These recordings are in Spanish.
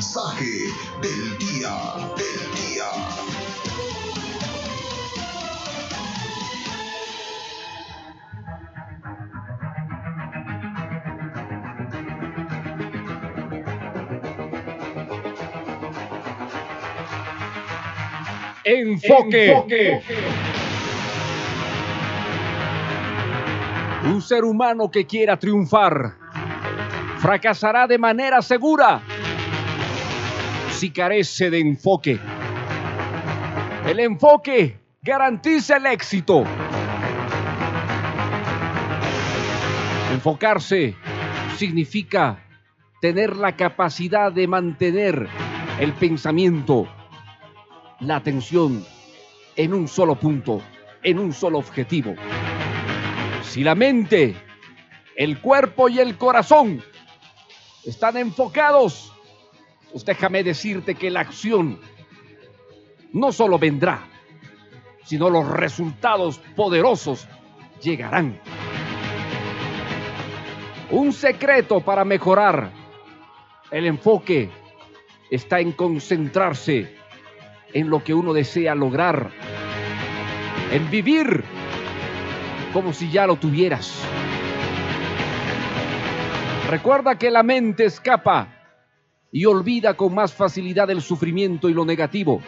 mensaje del día, del día. Enfoque. Un ser humano que quiera triunfar fracasará de manera segura si carece de enfoque. El enfoque garantiza el éxito. Enfocarse significa tener la capacidad de mantener el pensamiento, la atención en un solo punto, en un solo objetivo. Si la mente, el cuerpo y el corazón están enfocados, pues déjame decirte que la acción no solo vendrá, sino los resultados poderosos llegarán. Un secreto para mejorar el enfoque está en concentrarse en lo que uno desea lograr, en vivir como si ya lo tuvieras. Recuerda que la mente escapa y olvida con más facilidad el sufrimiento y lo negativo.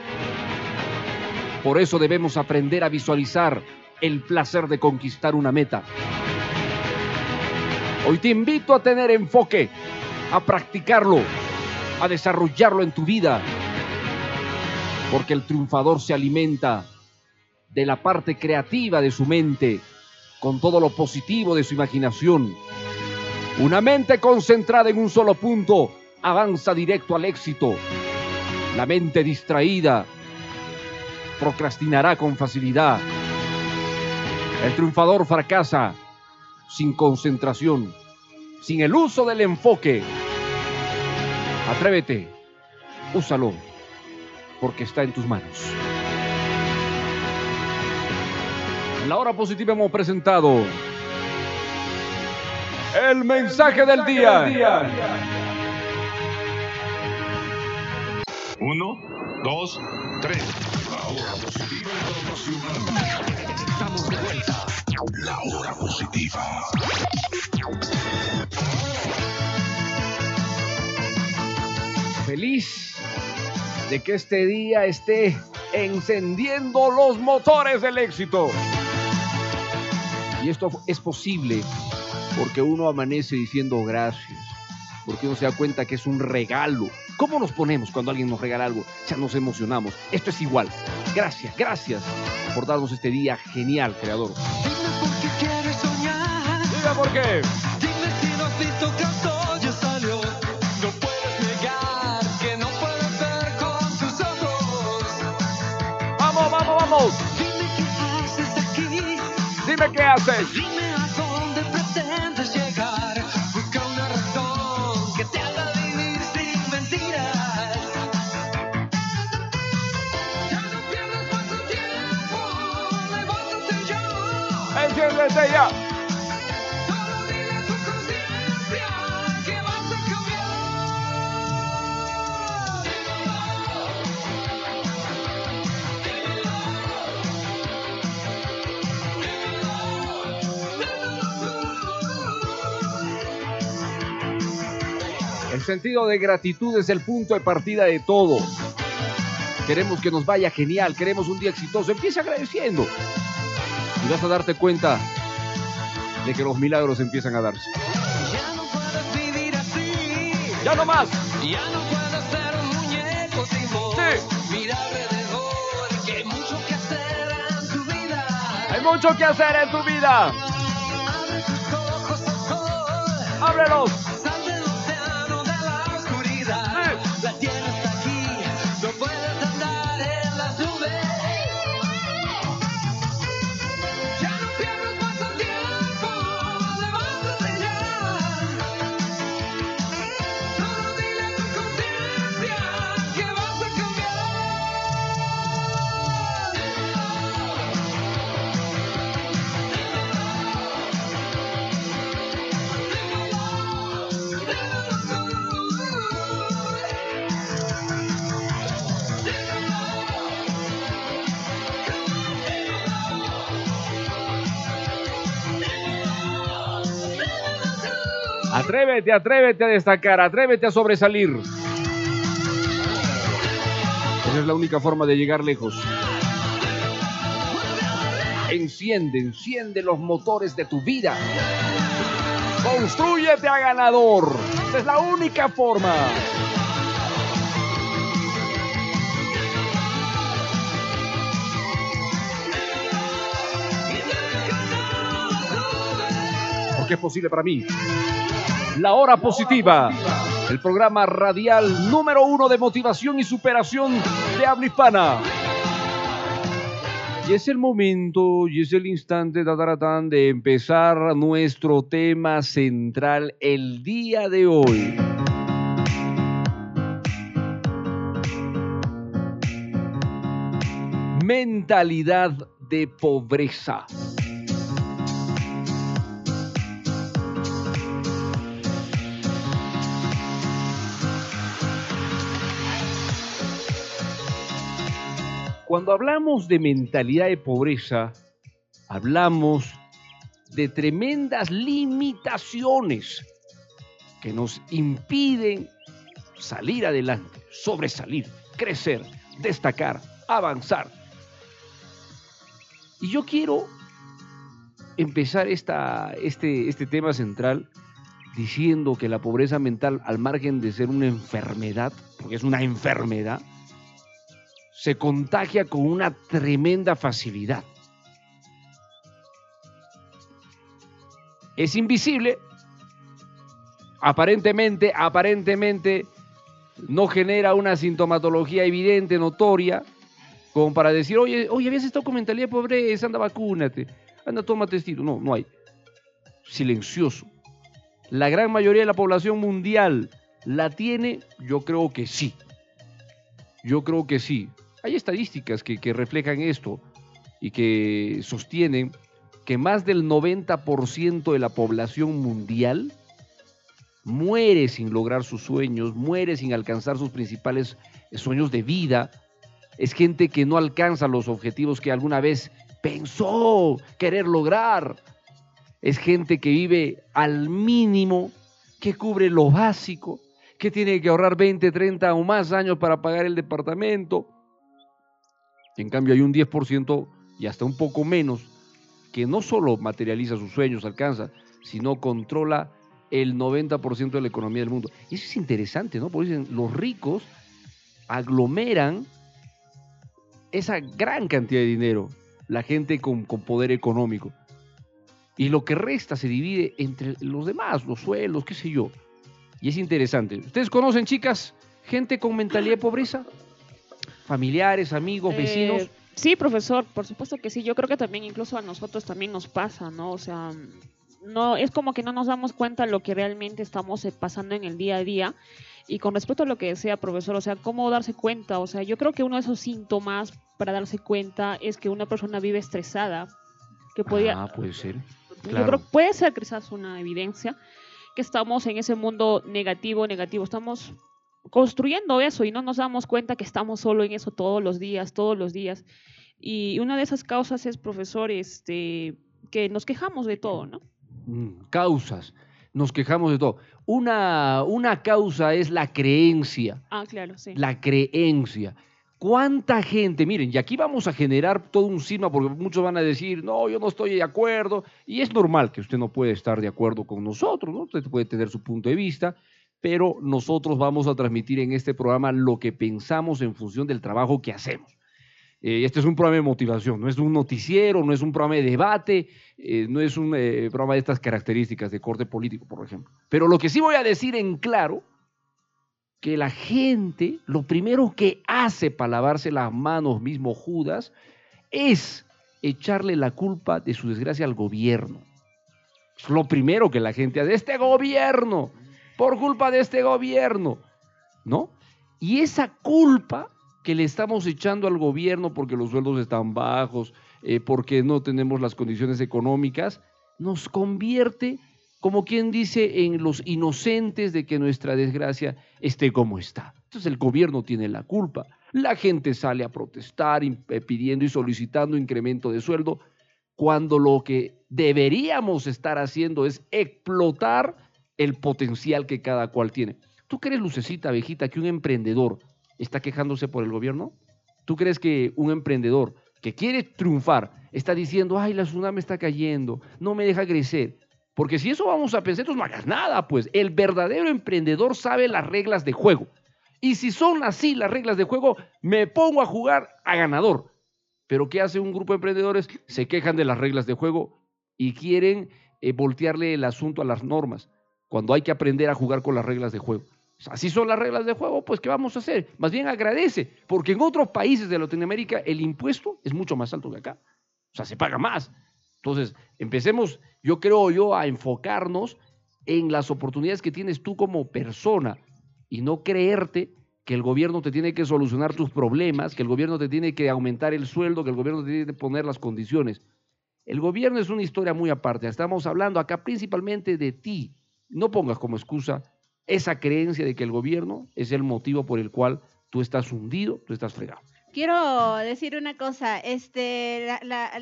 Por eso debemos aprender a visualizar el placer de conquistar una meta. Hoy te invito a tener enfoque, a practicarlo, a desarrollarlo en tu vida, porque el triunfador se alimenta de la parte creativa de su mente, con todo lo positivo de su imaginación. Una mente concentrada en un solo punto avanza directo al éxito. La mente distraída procrastinará con facilidad. El triunfador fracasa sin concentración, sin el uso del enfoque. Atrévete, úsalo, porque está en tus manos. En la hora positiva hemos presentado el mensaje del día. Uno, dos, tres. La hora positiva. Estamos de vuelta. La hora positiva. Feliz de que este día esté encendiendo los motores del éxito. Y esto es posible porque uno amanece diciendo gracias, porque uno se da cuenta que es un regalo. ¿Cómo nos ponemos cuando alguien nos regala algo? Ya nos emocionamos. Esto es igual. Gracias, gracias por darnos este día genial, creador. Dime por qué quieres soñar. Diga por qué. Dime si no has visto que el sol ya salió. No puedes negar que no puedes ver con tus ojos. Vamos, vamos, vamos. Dime qué haces aquí. Dime qué haces. Dime a dónde pretendes llegar. El sentido de gratitud es el punto de partida de todo. Queremos que nos vaya genial, queremos un día exitoso. Empieza agradeciendo. Y vas a darte cuenta de que los milagros empiezan a darse. Ya no puedes vivir así. ¡Ya no más! Ya no puedes ser un muñeco sin voz. Sí. Mira alrededor que hay mucho que hacer en tu vida. Hay mucho que hacer en tu vida. Abre tus ojos hoy. ¡Ábrelos! Sal del océano de la oscuridad. Sí. La tierra Atrévete, atrévete a destacar, atrévete a sobresalir. Esa es la única forma de llegar lejos. Enciende, enciende los motores de tu vida. Construyete a ganador. Esa es la única forma. Porque es posible para mí. La hora positiva. El programa radial número uno de motivación y superación de habla hispana. Y es el momento y es el instante tataratán, de empezar nuestro tema central el día de hoy. Mentalidad de pobreza. Cuando hablamos de mentalidad de pobreza, hablamos de tremendas limitaciones que nos impiden salir adelante, sobresalir, crecer, destacar, avanzar. Y yo quiero empezar esta, este, este tema central diciendo que la pobreza mental, al margen de ser una enfermedad, porque es una enfermedad, se contagia con una tremenda facilidad. Es invisible, aparentemente, aparentemente no genera una sintomatología evidente, notoria, como para decir, oye, oye, habías estado con mentalidad de pobreza, anda, vacúnate, anda, toma testigo. No, no hay. Silencioso. La gran mayoría de la población mundial la tiene, yo creo que sí. Yo creo que sí. Hay estadísticas que, reflejan esto y que sostienen que más del 90% de la población mundial muere sin lograr sus sueños, muere sin alcanzar sus principales sueños de vida. Es gente que no alcanza los objetivos que alguna vez pensó querer lograr. Es gente que vive al mínimo, que cubre lo básico, que tiene que ahorrar 20, 30 o más años para pagar el departamento, en cambio, hay un 10% y hasta un poco menos que no solo materializa sus sueños, alcanza, sino controla el 90% de la economía del mundo. Y eso es interesante, ¿no? Porque dicen, los ricos aglomeran esa gran cantidad de dinero, la gente con, poder económico. Y lo que resta se divide entre los demás, los suelos, qué sé yo. Y es interesante. ¿Ustedes conocen, chicas, gente con mentalidad de pobreza? Familiares, amigos, vecinos. Eh, sí, profesor, por supuesto que sí. Yo creo que también incluso a nosotros también nos pasa, ¿no? O sea, no es como que no nos damos cuenta de lo que realmente estamos eh, pasando en el día a día. Y con respecto a lo que decía, profesor, o sea, ¿cómo darse cuenta? O sea, yo creo que uno de esos síntomas para darse cuenta es que una persona vive estresada, que podría... Ah, puede ser. Yo creo que puede ser quizás una evidencia que estamos en ese mundo negativo, negativo. Estamos construyendo eso y no nos damos cuenta que estamos solo en eso todos los días, todos los días. Y una de esas causas es, profesor, este, que nos quejamos de todo, ¿no? Mm, causas, nos quejamos de todo. Una, una causa es la creencia. Ah, claro, sí. La creencia. ¿Cuánta gente? Miren, y aquí vamos a generar todo un signo porque muchos van a decir, no, yo no estoy de acuerdo. Y es normal que usted no puede estar de acuerdo con nosotros, ¿no? Usted puede tener su punto de vista, pero nosotros vamos a transmitir en este programa lo que pensamos en función del trabajo que hacemos. Eh, este es un programa de motivación, no es un noticiero, no es un programa de debate, eh, no es un eh, programa de estas características de corte político, por ejemplo. Pero lo que sí voy a decir en claro, que la gente, lo primero que hace para lavarse las manos, mismo Judas, es echarle la culpa de su desgracia al gobierno. Es lo primero que la gente hace, este gobierno, por culpa de este gobierno, ¿no? Y esa culpa que le estamos echando al gobierno porque los sueldos están bajos, eh, porque no tenemos las condiciones económicas, nos convierte, como quien dice, en los inocentes de que nuestra desgracia esté como está. Entonces el gobierno tiene la culpa. La gente sale a protestar eh, pidiendo y solicitando incremento de sueldo, cuando lo que deberíamos estar haciendo es explotar el potencial que cada cual tiene. ¿Tú crees, Lucecita, abejita, que un emprendedor está quejándose por el gobierno? ¿Tú crees que un emprendedor que quiere triunfar está diciendo, ay, la tsunami está cayendo, no me deja crecer? Porque si eso vamos a pensar, entonces no hagas nada, pues el verdadero emprendedor sabe las reglas de juego. Y si son así las reglas de juego, me pongo a jugar a ganador. Pero ¿qué hace un grupo de emprendedores? Se quejan de las reglas de juego y quieren eh, voltearle el asunto a las normas, cuando hay que aprender a jugar con las reglas de juego. Sea, así son las reglas de juego, pues ¿qué vamos a hacer? Más bien agradece, porque en otros países de Latinoamérica el impuesto es mucho más alto que acá. O sea, se paga más. Entonces, empecemos, yo creo yo, a enfocarnos en las oportunidades que tienes tú como persona y no creerte que el gobierno te tiene que solucionar tus problemas, que el gobierno te tiene que aumentar el sueldo, que el gobierno te tiene que poner las condiciones. El gobierno es una historia muy aparte. Estamos hablando acá principalmente de ti. No pongas como excusa esa creencia de que el gobierno es el motivo por el cual tú estás hundido, tú estás fregado. Quiero decir una cosa, este, la- la-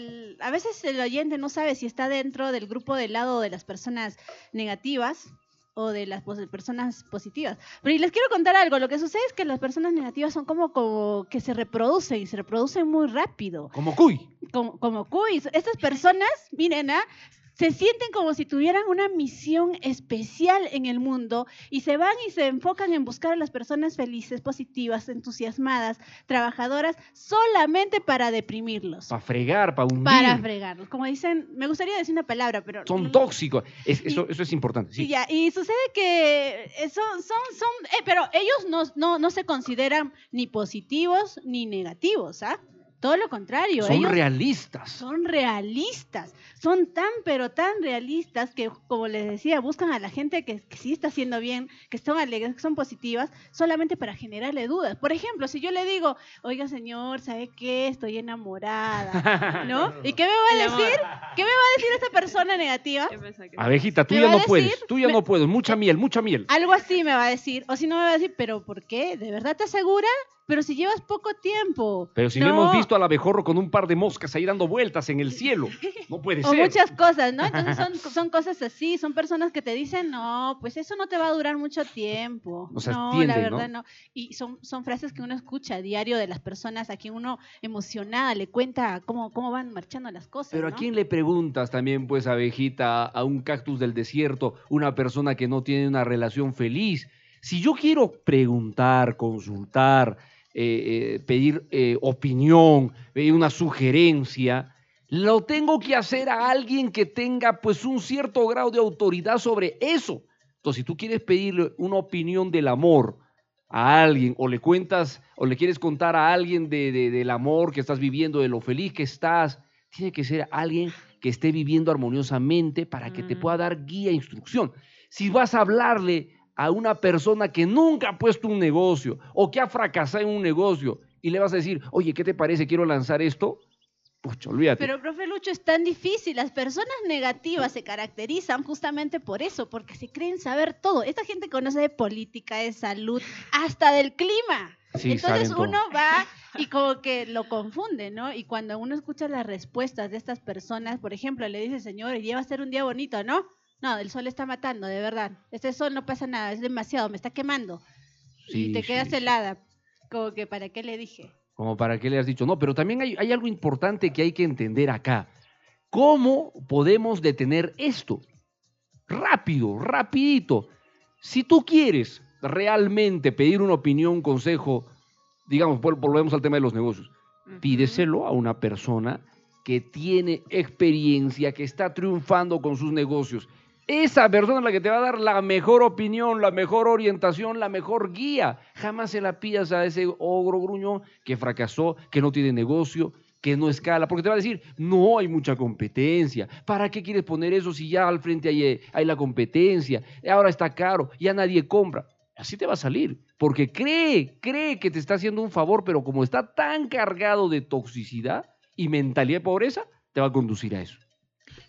a veces el oyente no sabe si está dentro del grupo del lado de las personas negativas o de las pos- personas positivas. Pero y les quiero contar algo, lo que sucede es que las personas negativas son como, como que se reproducen y se reproducen muy rápido, Como cuy. como, como cuis. Estas personas, miren, ¿ah? Se sienten como si tuvieran una misión especial en el mundo y se van y se enfocan en buscar a las personas felices, positivas, entusiasmadas, trabajadoras, solamente para deprimirlos, Para fregar, para hundir. para fregarlos. Como dicen, me gustaría decir una palabra, pero... Son tóxicos. Es- eso, eso es importante. Sí. Y ya, y sucede que son, son, son, eh, pero ellos no, no, no se consideran ni positivos ni negativos, ¿ah? Todo lo contrario, Son ellos realistas. son realistas, son tan pero tan realistas que, como les decía, buscan a la gente que, que sí está haciendo bien, que son alegres, que son positivas, solamente para generarle dudas. Por ejemplo, si yo le digo, oiga señor, ¿sabe qué? Estoy enamorada, ¿no? ¿Y qué me va a decir? ¿Qué me va a decir esta persona negativa? Abejita, tú ya no puedes. Tú ya me- no puedes. Mucha miel, mucha miel. Algo así me va a decir, o si no me va a decir, pero ¿por qué? ¿De verdad te asegura? Pero si llevas poco tiempo. Pero si no. no hemos visto al abejorro con un par de moscas ahí dando vueltas en el cielo. No puede O ser. muchas cosas, ¿no? Entonces son, son cosas así, son personas que te dicen, no, pues eso no te va a durar mucho tiempo. O sea, no, tienden, la verdad no. Y son, son frases que uno escucha a diario de las personas a quien uno emocionada le cuenta cómo, cómo van marchando las cosas. Pero ¿a quién le preguntas también, pues, abejita, a un cactus del desierto, una persona que no tiene una relación feliz? Si yo quiero preguntar, consultar, eh, eh, pedir eh, opinión, pedir una sugerencia, lo tengo que hacer a alguien que tenga, pues, un cierto grado de autoridad sobre eso. Entonces, si tú quieres pedirle una opinión del amor a alguien, o le cuentas, o le quieres contar a alguien de- de- del amor que estás viviendo, de lo feliz que estás, tiene que ser alguien que esté viviendo armoniosamente para que te Mm. pueda dar guía e instrucción. Si vas a hablarle a una persona que nunca ha puesto un negocio o que ha fracasado en un negocio y le vas a decir, oye, ¿qué te parece? Quiero lanzar esto. Pucha, olvídate. Pero, profe Lucho, es tan difícil. Las personas negativas se caracterizan justamente por eso, porque se creen saber todo. Esta gente conoce de política, de salud, hasta del clima. Sí, Entonces uno va y como que lo confunde, ¿no? Y cuando uno escucha las respuestas de estas personas, por ejemplo, le dice, señor, hoy día va a ser un día bonito, ¿no? No, el sol está matando, de verdad. Este sol no pasa nada, es demasiado, me está quemando. Sí, y te quedas sí. helada. Como que, ¿para qué le dije? Como para qué le has dicho. No, pero también hay, hay algo importante que hay que entender acá. ¿Cómo podemos detener esto? Rápido, rapidito. Si tú quieres realmente pedir una opinión, un consejo, digamos, vol- volvemos al tema de los negocios, pídeselo a una persona que tiene experiencia, que está triunfando con sus negocios. Esa persona es la que te va a dar la mejor opinión, la mejor orientación, la mejor guía. Jamás se la pidas a ese ogro gruñón que fracasó, que no tiene negocio, que no escala, porque te va a decir, no hay mucha competencia. ¿Para qué quieres poner eso si ya al frente hay, eh, hay la competencia? Ahora está caro, ya nadie compra. Así te va a salir, porque cree, cree que te está haciendo un favor, pero como está tan cargado de toxicidad y mentalidad de pobreza, te va a conducir a eso.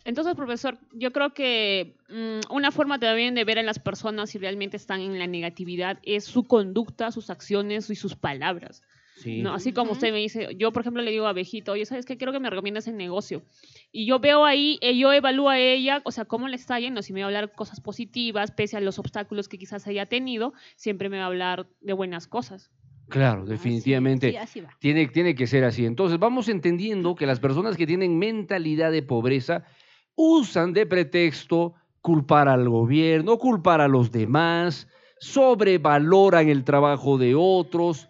Entonces, profesor, yo creo que mm, una forma también de ver a las personas si realmente están en la negatividad es su conducta, sus acciones y sus palabras. Sí. ¿no? Así como usted me dice, yo por ejemplo le digo a Abejito, oye, ¿sabes qué? Quiero que me recomiendes el negocio. Y yo veo ahí, eh, yo evalúo a ella, o sea, cómo le está yendo, si me va a hablar cosas positivas, pese a los obstáculos que quizás haya tenido, siempre me va a hablar de buenas cosas. Claro, Así- definitivamente. sí, así va. Tiene, tiene que ser así. Entonces, vamos entendiendo que las personas que tienen mentalidad de pobreza usan de pretexto culpar al gobierno, culpar a los demás, sobrevaloran el trabajo de otros,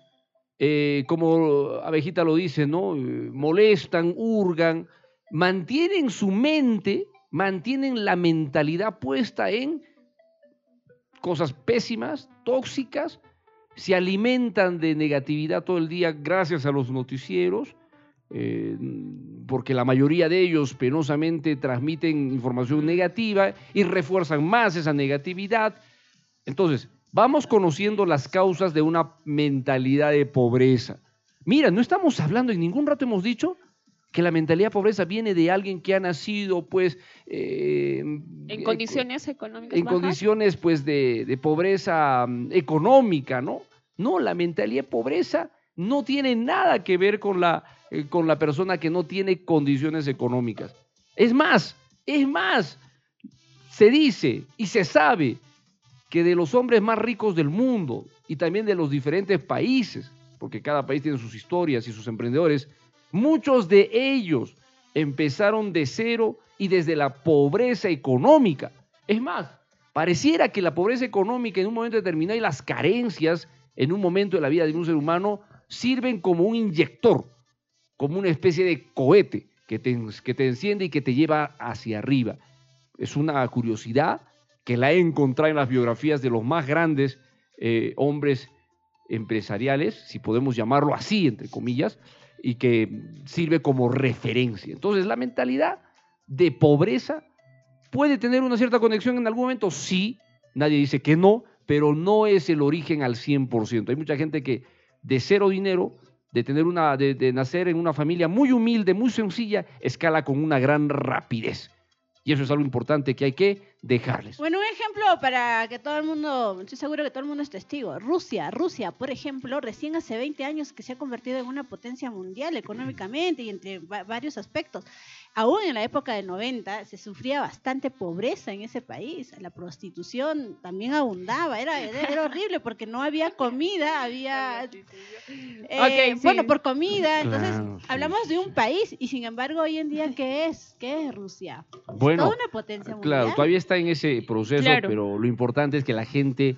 eh, como Abejita lo dice, ¿no? Molestan, hurgan, mantienen su mente, mantienen la mentalidad puesta en cosas pésimas, tóxicas, se alimentan de negatividad todo el día gracias a los noticieros, eh, porque la mayoría de ellos penosamente transmiten información negativa y refuerzan más esa negatividad. Entonces, vamos conociendo las causas de una mentalidad de pobreza. Mira, no estamos hablando, en ningún rato hemos dicho que la mentalidad de pobreza viene de alguien que ha nacido, pues, eh, En eh, condiciones económicas en bajas, condiciones pues de, de pobreza mm, económica, ¿no? No, la mentalidad de pobreza no tiene nada que ver con la, eh, con la persona que no tiene condiciones económicas. Es más, es más, se dice y se sabe que de los hombres más ricos del mundo y también de los diferentes países, porque cada país tiene sus historias y sus emprendedores, muchos de ellos empezaron de cero y desde la pobreza económica. Es más, pareciera que la pobreza económica en un momento determinado y las carencias en un momento de la vida de un ser humano sirven como un inyector, como una especie de cohete que te, que te enciende y que te lleva hacia arriba. Es una curiosidad que la he encontrado en las biografías de los más grandes eh, hombres empresariales, si podemos llamarlo así, entre comillas, y que sirve como referencia. Entonces, la mentalidad de pobreza puede tener una cierta conexión en algún momento, sí, nadie dice que no, pero no es el origen al 100%. Hay mucha gente que de cero dinero, de, tener una, de, nacer en una familia muy humilde, muy sencilla, escala con una gran rapidez. Y eso es algo importante que hay que dejarles. Bueno, un ejemplo para que todo el mundo, estoy seguro que todo el mundo es testigo. Rusia, Rusia, por ejemplo, recién hace 20 años que se ha convertido en una potencia mundial económicamente y entre va- varios aspectos. Aún en la época del 90 se sufría bastante pobreza en ese país. La prostitución también abundaba, era, era horrible porque no había comida, había... eh, sí. Bueno, por comida, entonces Claro, sí, hablamos de un país y sin embargo hoy en día, ¿qué es? ¿Qué es Rusia? Bueno, Toda una potencia mundial. Claro, todavía está en ese proceso, Claro. pero lo importante es que la gente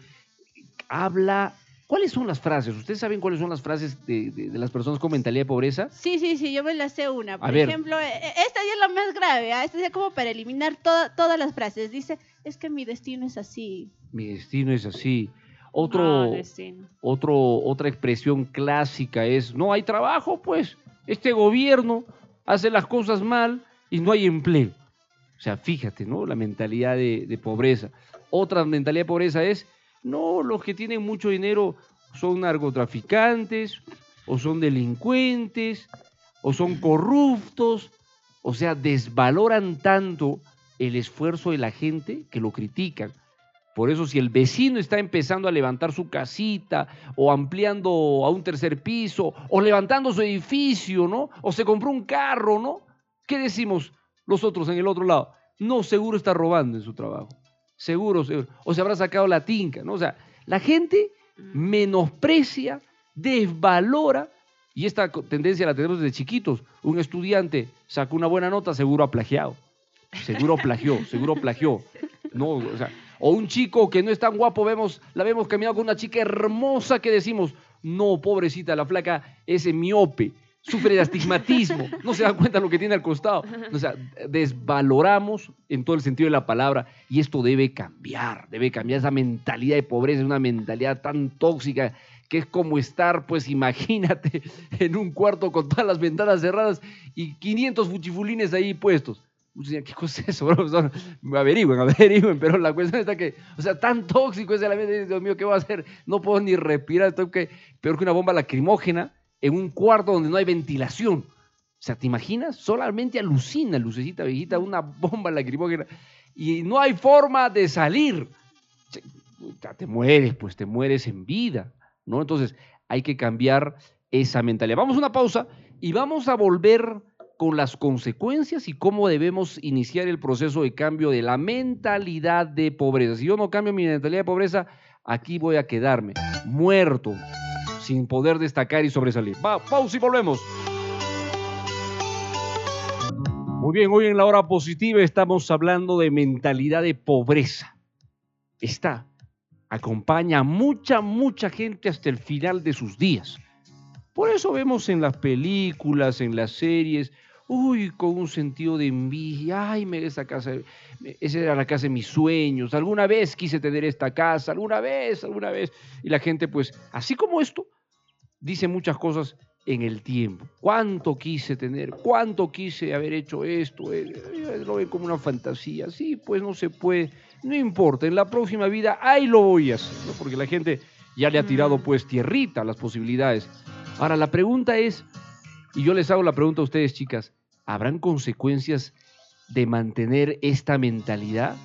habla. ¿Cuáles son las frases? ¿Ustedes saben cuáles son las frases de, de- de las personas con mentalidad de pobreza? Sí, sí, sí, yo me la sé una. Por ejemplo, eh, eh, esta ya es la más grave, ¿ah? esta ya como para eliminar toda- todas las frases. Dice, es que mi destino es así. Mi destino es así. Otro, destino. otro, otra expresión clásica es, no hay trabajo, pues. Este gobierno hace las cosas mal y no hay empleo. O sea, fíjate, ¿no? La mentalidad de, de pobreza. Otra mentalidad de pobreza es, no, los que tienen mucho dinero son narcotraficantes, o son delincuentes, o son corruptos. O sea, desvaloran tanto el esfuerzo de la gente que lo critican. Por eso si el vecino está empezando a levantar su casita o ampliando a un tercer piso o levantando su edificio, ¿no? O se compró un carro, ¿no? ¿Qué decimos nosotros en el otro lado? No, seguro está robando en su trabajo. Seguro, seguro. O se habrá sacado la tinca, ¿no? O sea, la gente menosprecia, desvalora, y esta tendencia la tenemos desde chiquitos. Un estudiante sacó una buena nota, seguro ha plagiado. Seguro plagió, seguro plagió. No, o sea, o un chico que no es tan guapo, vemos, la vemos caminando con una chica hermosa que decimos, no, pobrecita, la flaca es miope, sufre de astigmatismo, no se da cuenta de lo que tiene al costado. O sea, desvaloramos en todo el sentido de la palabra y esto debe cambiar, debe cambiar esa mentalidad de pobreza, una mentalidad tan tóxica que es como estar, pues imagínate, en un cuarto con todas las ventanas cerradas y 500 fuchifulines ahí puestos. ¿qué cosa es eso? averigüen, averigüen, pero la cuestión está que, o sea, tan tóxico es el ambiente, Dios mío, ¿qué voy a hacer? No puedo ni respirar, estoy que, peor que una bomba lacrimógena en un cuarto donde no hay ventilación. O sea, ¿te imaginas? Solamente alucina, lucecita viejita, una bomba lacrimógena y no hay forma de salir. Te mueres, pues te mueres en vida, ¿no? Entonces hay que cambiar esa mentalidad. Vamos a una pausa y vamos a volver con las consecuencias y cómo debemos iniciar el proceso de cambio de la mentalidad de pobreza. Si yo no cambio mi mentalidad de pobreza, aquí voy a quedarme muerto, sin poder destacar y sobresalir. Va, pausa y volvemos. Muy bien, hoy en la hora positiva estamos hablando de mentalidad de pobreza. Esta acompaña a mucha, mucha gente hasta el final de sus días. Por eso vemos en las películas, en las series, uy, con un sentido de envidia, ay, me esa casa, esa era la casa de mis sueños, alguna vez quise tener esta casa, alguna vez, alguna vez. Y la gente, pues, así como esto, dice muchas cosas en el tiempo. ¿Cuánto quise tener? ¿Cuánto quise haber hecho esto? Eh, eh, Lo ven como una fantasía. Sí, pues no se puede. No importa, en la próxima vida ahí lo voy a hacer, ¿no? porque la gente ya le ha tirado pues tierrita a las posibilidades. Ahora, la pregunta es, y yo les hago la pregunta a ustedes, chicas, ¿habrán consecuencias de mantener esta mentalidad?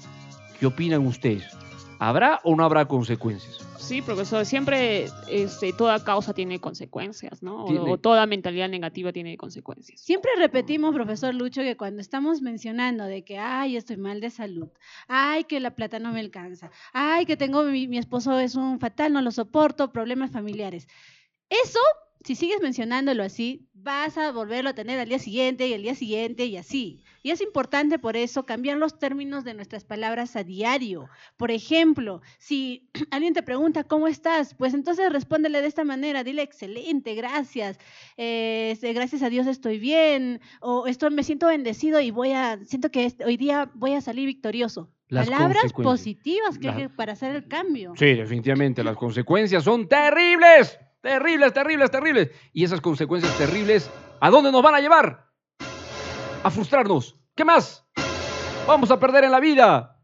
¿Qué opinan ustedes? ¿Habrá o no habrá consecuencias? Sí, profesor, siempre este, toda causa tiene consecuencias, ¿no? O- toda mentalidad negativa tiene consecuencias. Siempre repetimos, profesor Lucho, que cuando estamos mencionando de que, ay, estoy mal de salud, ay, que la plata no me alcanza, ay, que tengo mi, mi esposo es un fatal, no lo soporto, problemas familiares. Eso, si sigues mencionándolo así, vas a volverlo a tener al día siguiente y al día siguiente y así. Y es importante por eso cambiar los términos de nuestras palabras a diario. Por ejemplo, si alguien te pregunta, ¿cómo estás? Pues entonces respóndele de esta manera, dile, excelente, gracias, eh, gracias a Dios estoy bien, o estoy, me siento bendecido y voy a, siento que este- hoy día voy a salir victorioso. Las Palabras positivas que, Las- que para hacer el cambio. Sí, definitivamente, las consecuencias son terribles, terribles, terribles, terribles. Y esas consecuencias terribles, ¿a dónde nos van a llevar? A frustrarnos. ¿Qué más? Vamos a perder en la vida.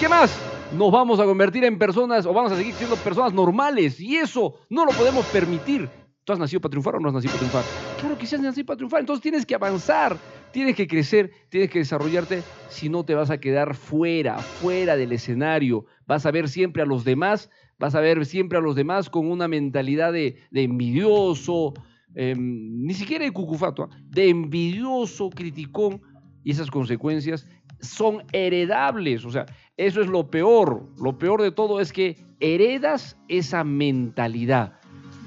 ¿Qué más? Nos vamos a convertir en personas o vamos a seguir siendo personas normales. Y eso no lo podemos permitir. ¿Tú has nacido para triunfar o no has nacido para triunfar? Claro que sí has nacido para triunfar. Entonces tienes que avanzar, tienes que crecer, tienes que desarrollarte. Si no, te vas a quedar fuera, fuera del escenario. Vas a ver siempre a los demás, vas a ver siempre a los demás con una mentalidad de, envidioso, em, ni siquiera de cucufato, ¿ah? de envidioso, criticón. Y esas consecuencias son heredables. O sea, eso es lo peor. Lo peor de todo es que heredas esa mentalidad.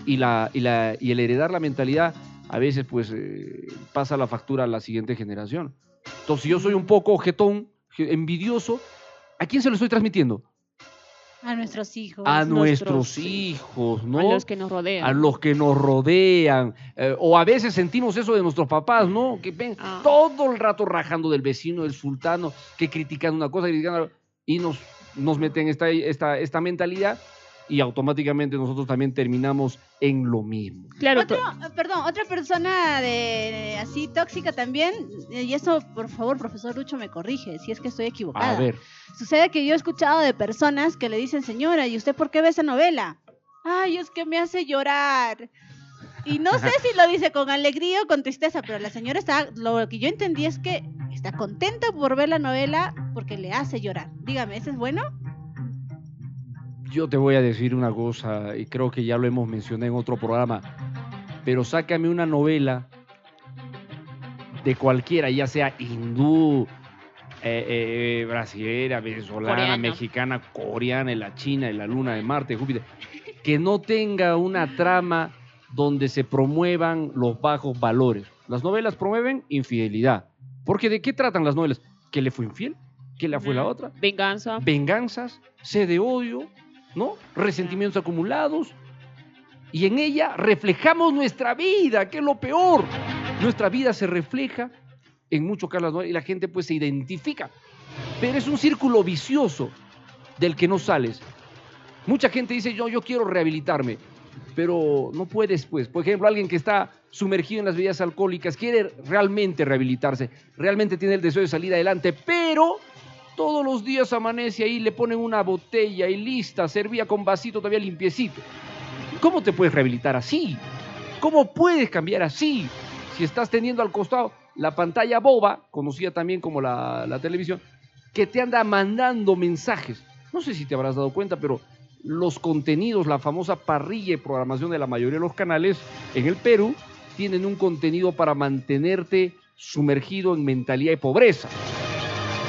Y, la, y, la, y el heredar la mentalidad a veces pues eh, pasa la factura a la siguiente generación. Entonces, si yo soy un poco objetón, ge- envidioso, ¿a quién se lo estoy transmitiendo? A nuestros hijos. A nuestros hijos, hijos, ¿no? A los que nos rodean. a los que nos rodean. eh, o a veces sentimos eso de nuestros papás, ¿no? Que ven Ah. todo el rato rajando del vecino, del sultano, que critican una cosa, critican y nos, nos meten esta, esta, esta mentalidad y automáticamente nosotros también terminamos en lo mismo. Claro, Otro, perdón, otra persona de, de así tóxica también, eh, y eso por favor, profesor Lucho, me corrige si es que estoy equivocada. A ver, Sucede que yo he escuchado de personas que le dicen, señora, ¿y usted por qué ve esa novela? Ay, es que me hace llorar. Y no sé si lo dice con alegría o con tristeza, pero la señora está, lo que yo entendí es que está contenta por ver la novela porque le hace llorar. Dígame, ¿eso es bueno? Yo te voy a decir una cosa, y creo que ya lo hemos mencionado en otro programa, pero sácame una novela de cualquiera, ya sea hindú, eh, eh, brasilera, venezolana, Coreana. mexicana, coreana, la china, la luna de Marte, Júpiter, que no tenga una trama donde se promuevan los bajos valores. Las novelas promueven infidelidad. Porque ¿de qué tratan las novelas? ¿Que le fue infiel? ¿Que la fue la otra? venganza. venganzas, sed de odio, ¿no? Resentimientos acumulados. Y en ella reflejamos nuestra vida, que es lo peor. Nuestra vida se refleja en muchos casos ¿no? y la gente pues se identifica. Pero es un círculo vicioso del que no sales. Mucha gente dice, yo, yo quiero rehabilitarme, pero no puedes, pues. Por ejemplo, alguien que está sumergido en las bebidas alcohólicas quiere realmente rehabilitarse, realmente tiene el deseo de salir adelante, pero todos los días amanece ahí, le ponen una botella y lista, servía con vasito todavía limpiecito. ¿Cómo te puedes rehabilitar así? ¿Cómo puedes cambiar así? Si estás teniendo al costado la pantalla boba, conocida también como la, televisión, que te anda mandando mensajes. No sé si te habrás dado cuenta, pero los contenidos, la famosa parrilla de programación de la mayoría de los canales en el Perú, tienen un contenido para mantenerte sumergido en mentalidad de pobreza.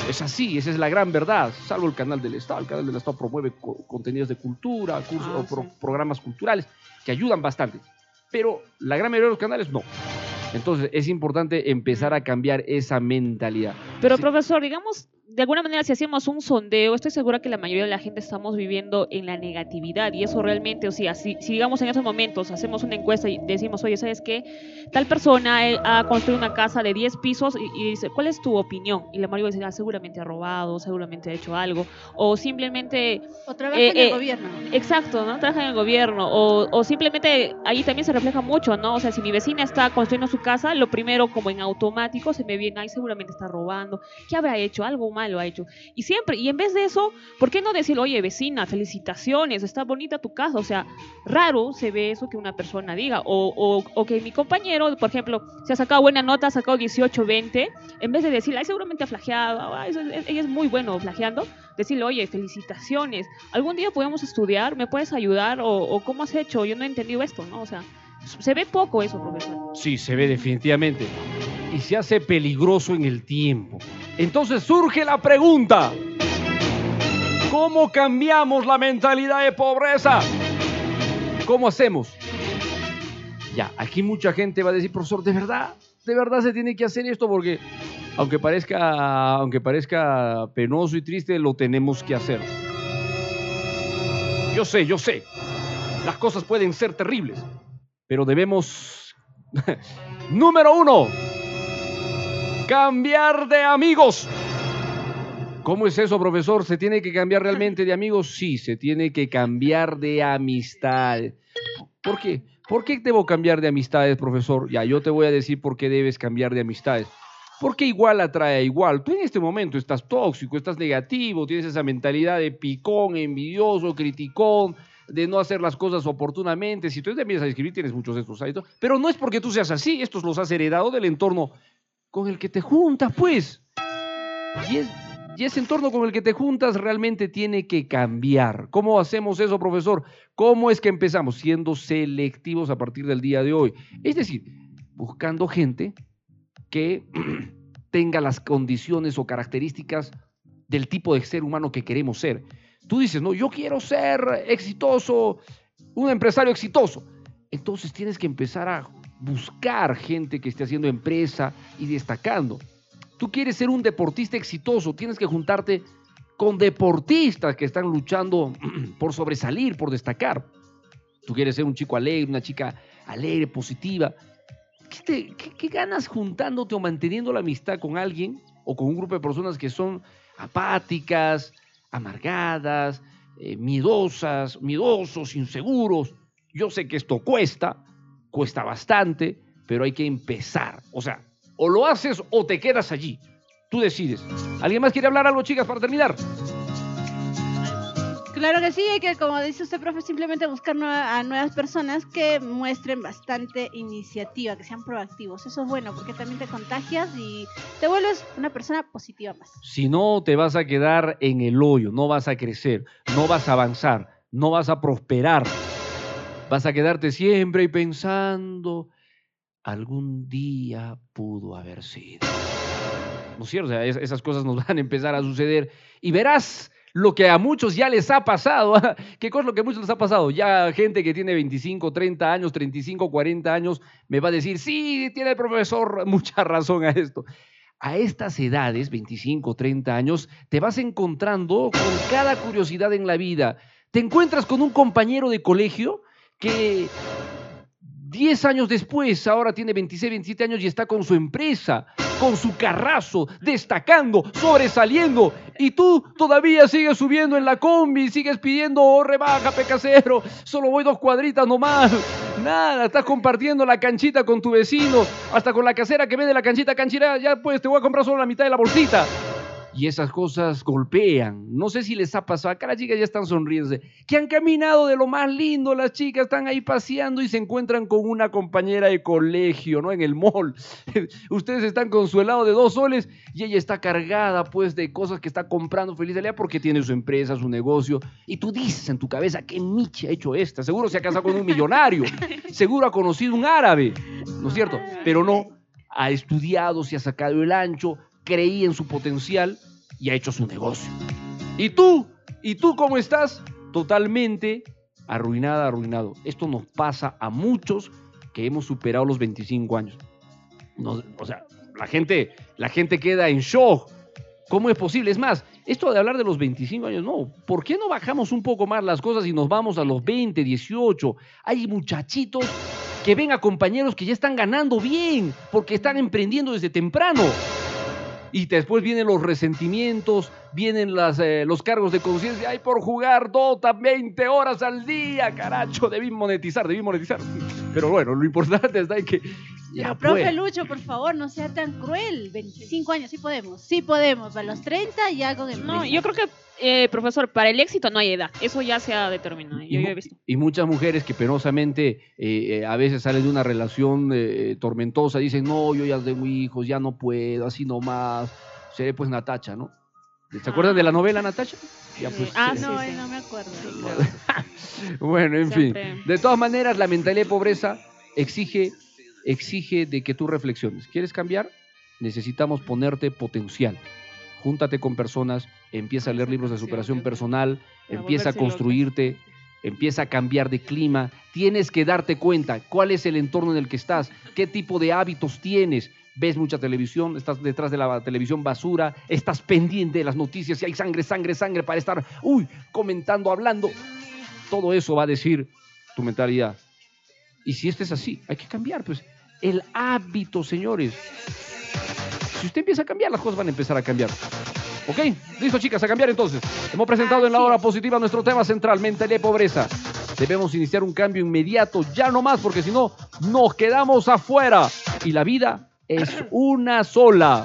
Es así, esa es la gran verdad, salvo el canal del Estado. El canal del Estado promueve co- contenidos de cultura, cursos Ah, pro- programas culturales que ayudan bastante. Pero la gran mayoría de los canales no. Entonces es importante empezar a cambiar esa mentalidad. Pero Sí. profesor, digamos, de alguna manera si hacemos un sondeo, estoy segura que la mayoría de la gente estamos viviendo en la negatividad y eso realmente, o sea, si, si digamos en esos momentos hacemos una encuesta y decimos, oye, ¿sabes qué? Tal persona eh, ha construido una casa de 10 pisos y, y dice, ¿cuál es tu opinión? Y la mayoría dice, ah, seguramente ha robado, seguramente ha hecho algo, o simplemente O trabaja Eh, en el eh, gobierno. Exacto, ¿no? Trabaja en el gobierno o, o simplemente ahí también se refleja mucho, ¿no? O sea, si mi vecina está construyendo su casa, lo primero como en automático se me viene, ahí seguramente está robando, ¿qué habrá hecho? Algo malo ha hecho. Y siempre, y en vez de eso, ¿por qué no decir, oye, vecina, felicitaciones, está bonita tu casa? O sea, raro se ve eso que una persona diga. O, o, o que mi compañero, por ejemplo, se ha sacado buena nota, ha sacado 18, 20, en vez de decirle, ay, seguramente ha flageado, ay, ella es muy bueno flageando, decirle, oye, felicitaciones, algún día podemos estudiar, ¿me puedes ayudar? O, o ¿cómo has hecho? Yo no he entendido esto, ¿no? O sea, se ve poco eso, profesor. Sí, se ve definitivamente. Y se hace peligroso en el tiempo. Entonces surge la pregunta. ¿Cómo cambiamos la mentalidad de pobreza? ¿Cómo hacemos? Ya, aquí mucha gente va a decir, profesor, ¿de verdad? ¿De verdad se tiene que hacer esto? Porque aunque parezca, aunque parezca penoso y triste, lo tenemos que hacer. Yo sé, yo sé. Las cosas pueden ser terribles, pero debemos Número uno. Cambiar de amigos. ¿Cómo es eso, profesor? ¿Se tiene que cambiar realmente de amigos? Sí, se tiene que cambiar de amistad. ¿Por qué? ¿Por qué debo cambiar de amistades, profesor? Ya, yo te voy a decir por qué debes cambiar de amistades. Porque igual atrae a igual. Tú en este momento estás tóxico, estás negativo, tienes esa mentalidad de picón, envidioso, criticón, de no hacer las cosas oportunamente. Si tú te empiezas a escribir, tienes muchos de estos hábitos. Pero no es porque tú seas así, estos los has heredado del entorno con el que te juntas, pues. Y, es- y ese entorno con el que te juntas realmente tiene que cambiar. ¿Cómo hacemos eso, profesor? ¿Cómo es que empezamos? Siendo selectivos a partir del día de hoy. Es decir, buscando gente que tenga las condiciones o características del tipo de ser humano que queremos ser. Tú dices, no, yo quiero ser exitoso, un empresario exitoso. Entonces tienes que empezar a buscar gente que esté haciendo empresa y destacando. Tú quieres ser un deportista exitoso, tienes que juntarte con deportistas que están luchando por sobresalir, por destacar. Tú quieres ser un chico alegre, una chica alegre, positiva. ¿Qué, ganas juntándote o manteniendo la amistad con alguien o con un grupo de personas que son apáticas, amargadas, eh, miedosas, miedosos, inseguros? Yo sé que esto cuesta, cuesta bastante, pero hay que empezar. O sea, o lo haces o te quedas allí. Tú decides. ¿Alguien más quiere hablar algo, chicas, para terminar? Claro que sí, hay que, como dice usted, profe, simplemente buscar nueva- a nuevas personas que muestren bastante iniciativa, que sean proactivos. Eso es bueno porque también te contagias y te vuelves una persona positiva más. Si no, te vas a quedar en el hoyo, no vas a crecer, no vas a avanzar, no vas a prosperar. Vas a quedarte siempre y pensando, algún día pudo haber sido. ¿No es cierto? O sea, es- esas cosas nos van a empezar a suceder y verás lo que a muchos ya les ha pasado. ¿Qué cosa lo que a muchos les ha pasado? Ya gente que tiene 25, 30 años, 35, 40 años, me va a decir, sí, tiene el profesor mucha razón a esto a estas edades, 25, 30 años, te vas encontrando con cada curiosidad en la vida. Te encuentras con un compañero de colegio que 10 años después, ahora tiene 26, 27 años y está con su empresa, con su carrazo, destacando, sobresaliendo. Y tú todavía sigues subiendo en la combi, sigues pidiendo oh, rebaja, pecasero, solo voy dos cuadritas nomás. Nada, estás compartiendo la canchita con tu vecino, hasta con la casera que vende la canchita canchera, ya pues te voy a comprar solo la mitad de la bolsita. Y esas cosas golpean. No sé si les ha pasado, acá las chicas ya están sonriendo, que han caminado de lo más lindo, las chicas están ahí paseando y se encuentran con una compañera de colegio, ¿no? En el mall. Ustedes están con su helado de dos soles y ella está cargada pues de cosas que está comprando feliz de porque tiene su empresa, su negocio. Y tú dices en tu cabeza, ¿qué Michi ha hecho esta? Seguro se ha casado con un millonario, seguro ha conocido un árabe, ¿no es cierto? Pero no, ha estudiado, se ha sacado el ancho, creía en su potencial y ha hecho su negocio. ¿Y tú? ¿Y tú cómo estás? Totalmente arruinada, arruinado. Esto nos pasa a muchos que hemos superado los 25 años. O sea, la gente, la gente queda en shock. ¿Cómo es posible? Es más, esto de hablar de los 25 años, no. ¿Por qué no bajamos un poco más las cosas y nos vamos a los 20, 18? Hay muchachitos que ven a compañeros que ya están ganando bien porque están emprendiendo desde temprano. Y después vienen los resentimientos, vienen las, eh, los cargos de conciencia. Ay, por jugar Dota 20 horas al día, caracho, debí monetizar, debí monetizar. Pero bueno, lo importante está en que. Ya Pero, profe. Lucho, por favor, no sea tan cruel. 25 años, sí podemos. Sí podemos. A los 30 ya con el No, yo creo que, eh, profesor, para el éxito no hay edad. Eso ya se ha determinado. Y, Yo, mu- yo he visto. y muchas mujeres que penosamente eh, eh, a veces salen de una relación eh, tormentosa, dicen, no, yo ya tengo hijos, ya no puedo, así nomás. Seré pues Natacha, ¿no? ¿Se acuerdan de la novela Natacha? Ya pues. Ah, eh, sí, No, sí. eh, no me acuerdo. Bueno, en fin. De todas maneras, la mentalidad de pobreza exige, exige de que tú reflexiones. ¿Quieres cambiar? Necesitamos ponerte potencial. Júntate con personas, empieza a leer libros de superación personal, empieza a construirte, empieza a cambiar de clima. Tienes que darte cuenta cuál es el entorno en el que estás, qué tipo de hábitos tienes. Ves mucha televisión, estás detrás de la televisión basura, estás pendiente de las noticias, si hay sangre, sangre, sangre para estar, uy, comentando, hablando. Todo eso va a decir tu mentalidad. Y si este es así, hay que cambiar, pues. El hábito, señores. Si usted empieza a cambiar, las cosas van a empezar a cambiar. ¿Ok? Listo, chicas, a cambiar entonces. Hemos presentado en la hora positiva nuestro tema central, mentalidad de pobreza. Debemos iniciar un cambio inmediato, ya no más, porque si no, nos quedamos afuera. Y la vida es una sola.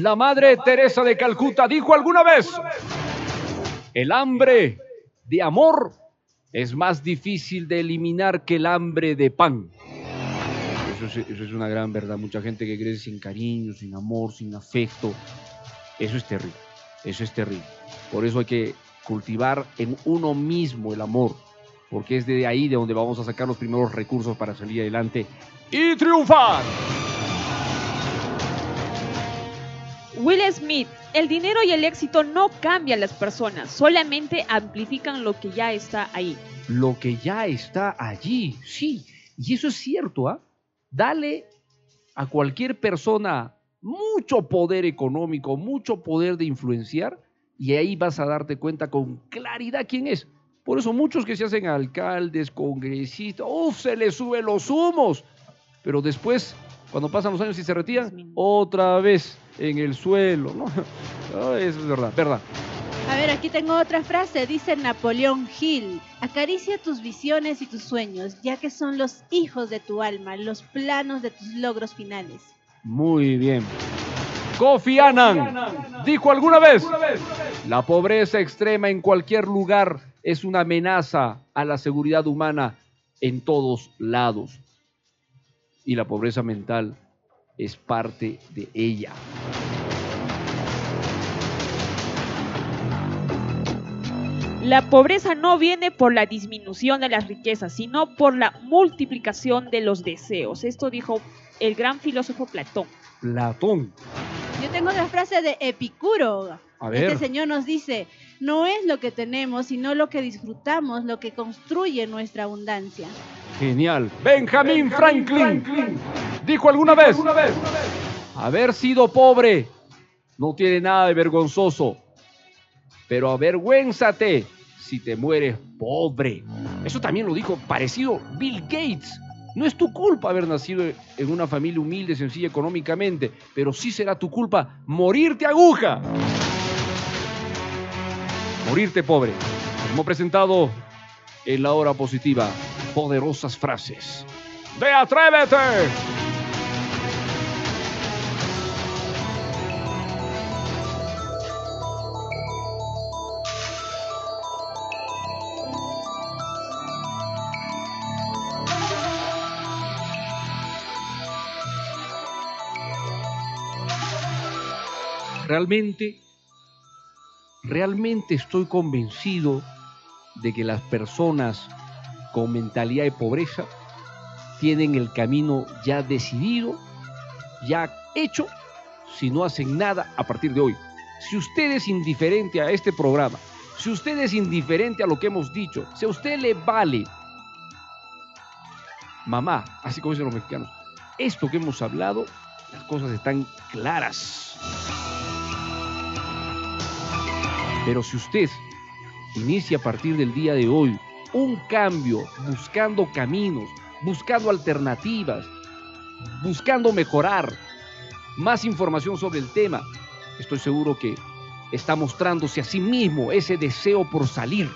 La madre Teresa de Calcuta dijo alguna vez, el hambre de amor es más difícil de eliminar que el hambre de pan. Eso es, una gran verdad. Mucha gente que crece sin cariño, sin amor, sin afecto. Eso es terrible. Eso es terrible. Por eso hay que cultivar en uno mismo el amor. Porque es de ahí de donde vamos a sacar los primeros recursos para salir adelante y triunfar. Will Smith, el dinero y el éxito no cambian las personas, solamente amplifican lo que ya está ahí. lo que ya está allí. Sí, y eso es cierto, ¿ah? Dale a cualquier persona mucho poder económico, mucho poder de influenciar, y ahí vas a darte cuenta con claridad quién es. Por eso muchos que se hacen alcaldes, congresistas, ¡uf! se les suben los humos. Pero después, cuando pasan los años y se retiran, otra vez en el suelo, ¿no? Ah, Eso es verdad, verdad. A ver, aquí tengo otra frase. Dice Napoleón Hill. Acaricia tus visiones y tus sueños, ya que son los hijos de tu alma, los planos de tus logros finales. Muy bien. Kofi Annan dijo alguna vez, la pobreza extrema en cualquier lugar es una amenaza a la seguridad humana en todos lados. Y la pobreza mental es parte de ella. La pobreza no viene por la disminución de las riquezas, sino por la multiplicación de los deseos. Esto dijo el gran filósofo Platón. Platón. Yo tengo otra frase de Epicuro. A ver. Este señor nos dice, no es lo que tenemos, sino lo que disfrutamos, lo que construye nuestra abundancia. Genial. Benjamin Franklin dijo alguna vez, haber sido pobre no tiene nada de vergonzoso, pero avergüénzate si te mueres pobre. Eso también lo dijo parecido Bill Gates. No es tu culpa haber nacido en una familia humilde, sencilla económicamente, pero sí será tu culpa morirte aguja. Morirte pobre. Hemos presentado en la hora positiva poderosas frases de Atrévete. Realmente, realmente estoy convencido de que las personas con mentalidad de pobreza tienen el camino ya decidido, ya hecho, si no hacen nada a partir de hoy. Si usted es indiferente a este programa, si usted es indiferente a lo que hemos dicho, si a usted le vale, mamá, así como dicen los mexicanos, esto que hemos hablado, las cosas están claras. Pero si usted inicia a partir del día de hoy un cambio, buscando caminos, buscando alternativas, buscando mejorar, más información sobre el tema, estoy seguro que está mostrándose a sí mismo ese deseo por salir,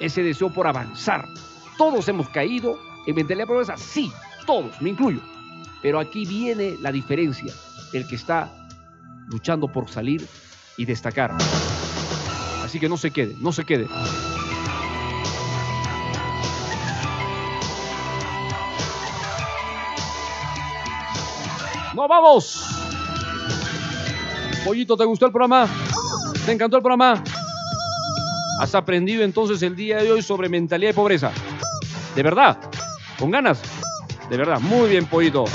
ese deseo por avanzar. Todos hemos caído en mentalidad pobreza, sí, todos, me incluyo. Pero aquí viene la diferencia, el que está luchando por salir y destacar. Así que no se quede, no se quede. ¡No vamos! Pollito, ¿te gustó el programa? ¿Te encantó el programa? ¿Has aprendido entonces el día de hoy sobre mentalidad de pobreza? ¿De verdad? ¿Con ganas? De verdad, muy bien, Pollito.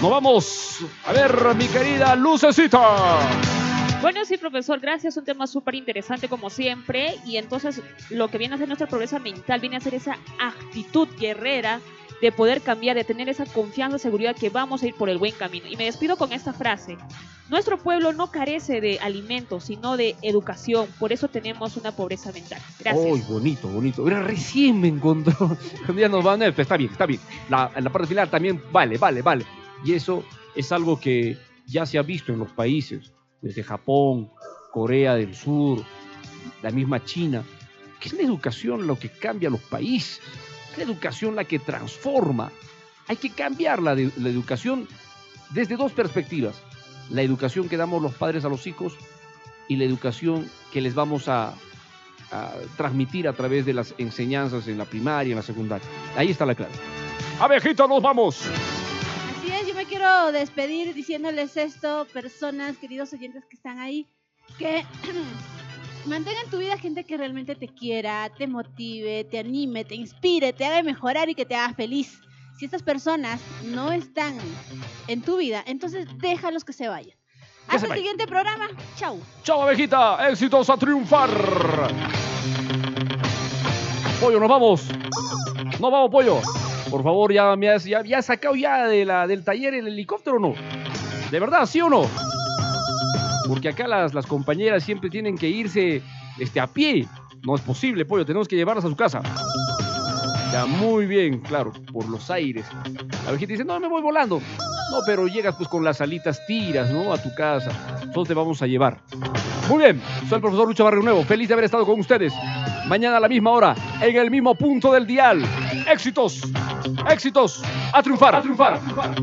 ¡No vamos! A ver, mi querida Lucecita. Bueno, sí, profesor, gracias. Un tema súper interesante como siempre. Y entonces lo que viene a ser nuestra pobreza mental viene a ser esa actitud guerrera de poder cambiar, de tener esa confianza, seguridad que vamos a ir por el buen camino. Y me despido con esta frase. Nuestro pueblo no carece de alimentos, sino de educación. Por eso tenemos una pobreza mental. Gracias. Uy, bonito, bonito. Mira, recién me encontró. Día nos van a... Está bien, está bien. La, la parte final también vale, vale, vale. Y eso es algo que ya se ha visto en los países, desde Japón, Corea del Sur, la misma China, que es la educación lo que cambia a los países. Es la educación la que transforma. Hay que cambiar la, de- la educación desde dos perspectivas. La educación que damos los padres a los hijos y la educación que les vamos a, transmitir a través de las enseñanzas en la primaria, en la secundaria. Ahí está la clave. Abejita, nos vamos. Quiero despedir diciéndoles esto, personas, queridos oyentes que están ahí, que mantengan en tu vida gente que realmente te quiera, te motive, te anime, te inspire, te haga mejorar y que te haga feliz. Si estas personas no están en tu vida, entonces déjalos que se vayan. Que Hasta el siguiente programa. Chau. Chao, abejita. Éxitos a triunfar. Pollo, nos vamos. Nos vamos, pollo. Por favor, ya me has, sacado ya de la, del taller el helicóptero o no. ¿De verdad, sí o no? Porque acá las, las compañeras siempre tienen que irse este, a pie. No es posible, pollo. Tenemos que llevarlas a su casa. Ya, muy bien, claro, por los aires. La abejita dice, no, me voy volando. No, pero llegas pues con las alitas tiras, ¿no? A tu casa. Nosotros te vamos a llevar. Muy bien, soy el profesor Lucho Barrio Nuevo. Feliz de haber estado con ustedes. Mañana a la misma hora, en el mismo punto del dial. Éxitos, éxitos, a triunfar. A triunfar. Cuando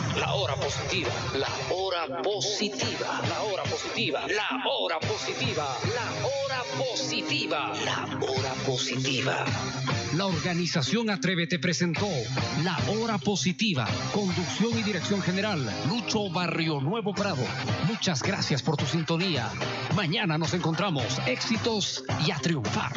La hora positiva, la hora positiva, la hora positiva, la hora positiva, la hora positiva, la hora positiva. La organización Atrévete presentó La Hora Positiva, conducción y dirección general, Lucho Barrio Nuevo Prado. Muchas gracias por tu sintonía. Mañana nos encontramos. Éxitos y a triunfar.